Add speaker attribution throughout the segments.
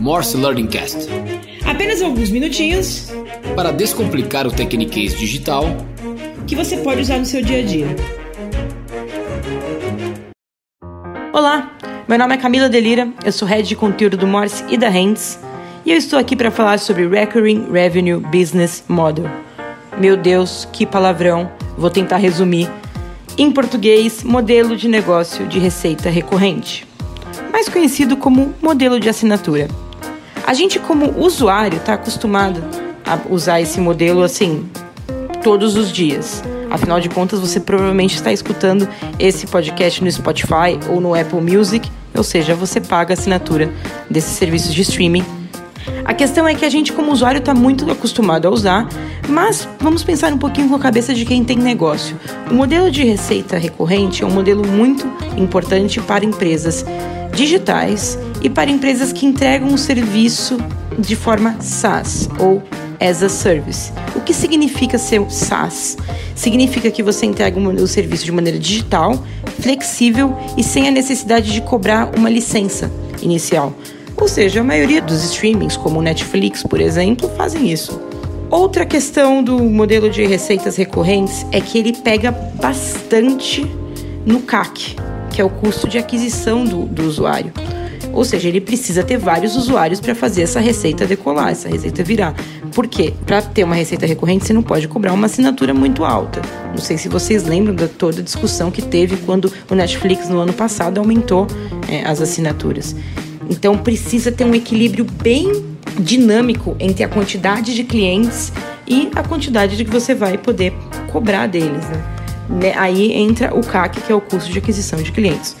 Speaker 1: Morse Learning Cast.
Speaker 2: Apenas alguns minutinhos
Speaker 1: para descomplicar o Tecniquez digital
Speaker 2: que você pode usar no seu dia a dia. Olá, meu nome é Camila Delira, eu sou head de conteúdo do Morse e da Hands e eu estou aqui para falar sobre Recurring Revenue Business Model. Meu Deus, que palavrão! Vou tentar resumir. Em português, modelo de negócio de receita recorrente, mais conhecido como modelo de assinatura. A gente, como usuário, está acostumado a usar esse modelo assim todos os dias. Afinal de contas, você provavelmente está escutando esse podcast no Spotify ou no Apple Music, ou seja, você paga a assinatura desses serviços de streaming. A questão é que a gente, como usuário, está muito acostumado a usar, mas vamos pensar um pouquinho com a cabeça de quem tem negócio. O modelo de receita recorrente é um modelo muito importante para empresas digitais e para empresas que entregam um serviço de forma SaaS ou as a Service. O que significa ser SaaS? Significa que você entrega o serviço de maneira digital, flexível e sem a necessidade de cobrar uma licença inicial. Ou seja, a maioria dos streamings, como o Netflix, por exemplo, fazem isso. Outra questão do modelo de receitas recorrentes é que ele pega bastante no CAC, que é o custo de aquisição do, do usuário. Ou seja, ele precisa ter vários usuários para fazer essa receita decolar, essa receita virar. Por quê? Para ter uma receita recorrente, você não pode cobrar uma assinatura muito alta. Não sei se vocês lembram de toda a discussão que teve quando o Netflix no ano passado aumentou é, as assinaturas. Então precisa ter um equilíbrio bem dinâmico entre a quantidade de clientes e a quantidade de que você vai poder cobrar deles. Né? né aí entra o CAC, que é o custo de aquisição de clientes.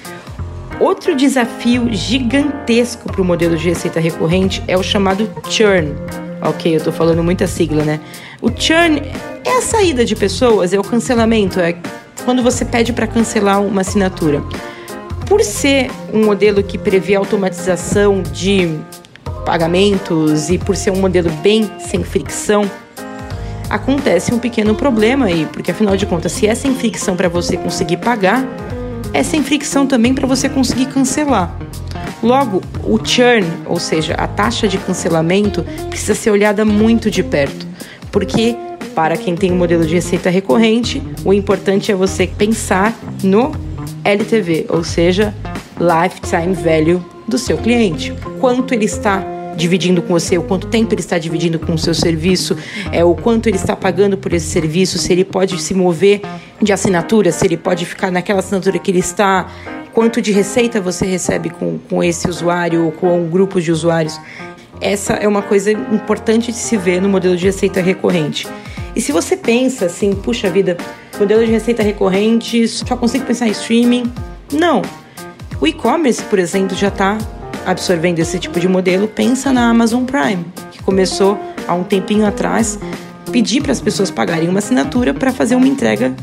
Speaker 2: Outro desafio gigantesco para o modelo de receita recorrente é o chamado churn. Ok, eu estou falando muita sigla, né? O churn é a saída de pessoas, é o cancelamento, é quando você pede para cancelar uma assinatura. Por ser um modelo que prevê automatização de pagamentos e por ser um modelo bem sem fricção, acontece um pequeno problema aí, porque afinal de contas, se é sem fricção para você conseguir pagar, é sem fricção também para você conseguir cancelar. Logo, o churn, ou seja, a taxa de cancelamento, precisa ser olhada muito de perto, porque para quem tem um modelo de receita recorrente, o importante é você pensar no LTV, ou seja, lifetime value do seu cliente. Quanto ele está dividindo com você, o quanto tempo ele está dividindo com o seu serviço, é o quanto ele está pagando por esse serviço, se ele pode se mover de assinatura, se ele pode ficar naquela assinatura que ele está, quanto de receita você recebe com, com esse usuário ou com um grupo de usuários. Essa é uma coisa importante de se ver no modelo de receita recorrente. E se você pensa assim, puxa vida, modelo de receita recorrente, só consigo pensar em streaming? Não. O e-commerce, por exemplo, já está absorvendo esse tipo de modelo, pensa na Amazon Prime, que começou há um tempinho atrás pedir para as pessoas pagarem uma assinatura para fazer uma entrega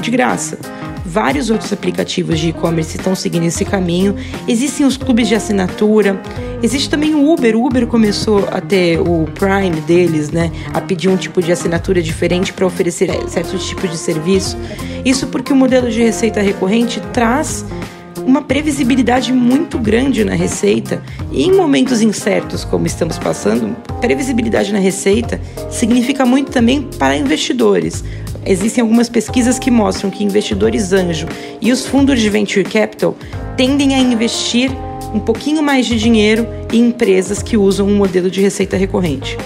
Speaker 2: de graça. Vários outros aplicativos de e-commerce estão seguindo esse caminho. Existem os clubes de assinatura. Existe também o Uber. O Uber começou a ter o Prime deles, né? A pedir um tipo de assinatura diferente para oferecer certo tipo de serviço. Isso porque o modelo de receita recorrente traz uma previsibilidade muito grande na receita e em momentos incertos como estamos passando, previsibilidade na receita significa muito também para investidores. Existem algumas pesquisas que mostram que investidores anjo e os fundos de venture capital tendem a investir um pouquinho mais de dinheiro em empresas que usam um modelo de receita recorrente.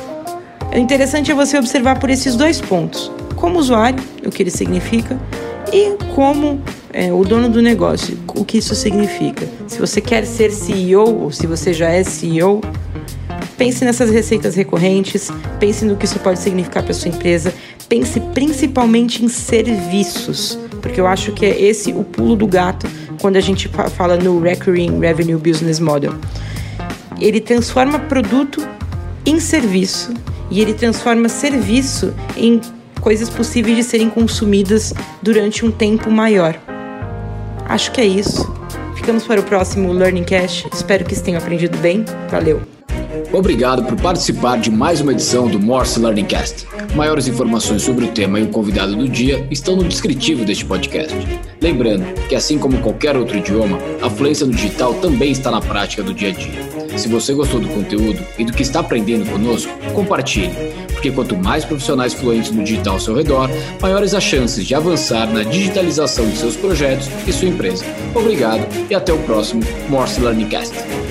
Speaker 2: O interessante é você observar por esses dois pontos: como usuário, o que ele significa, e como é, o dono do negócio, o que isso significa. Se você quer ser CEO ou se você já é CEO, pense nessas receitas recorrentes, pense no que isso pode significar para sua empresa, pense principalmente em serviços, porque eu acho que é esse o pulo do gato quando a gente fala no Recurring Revenue Business Model. Ele transforma produto em serviço e ele transforma serviço em coisas possíveis de serem consumidas durante um tempo maior. Acho que é isso. Ficamos para o próximo Learning Cash. Espero que tenham aprendido bem. Valeu!
Speaker 1: Obrigado por participar de mais uma edição do Morse Learning Cast. Maiores informações sobre o tema e o convidado do dia estão no descritivo deste podcast. Lembrando que, assim como qualquer outro idioma, a fluência no digital também está na prática do dia a dia. Se você gostou do conteúdo e do que está aprendendo conosco, compartilhe, porque quanto mais profissionais fluentes no digital ao seu redor, maiores as chances de avançar na digitalização de seus projetos e sua empresa. Obrigado e até o próximo Morse Learning Cast.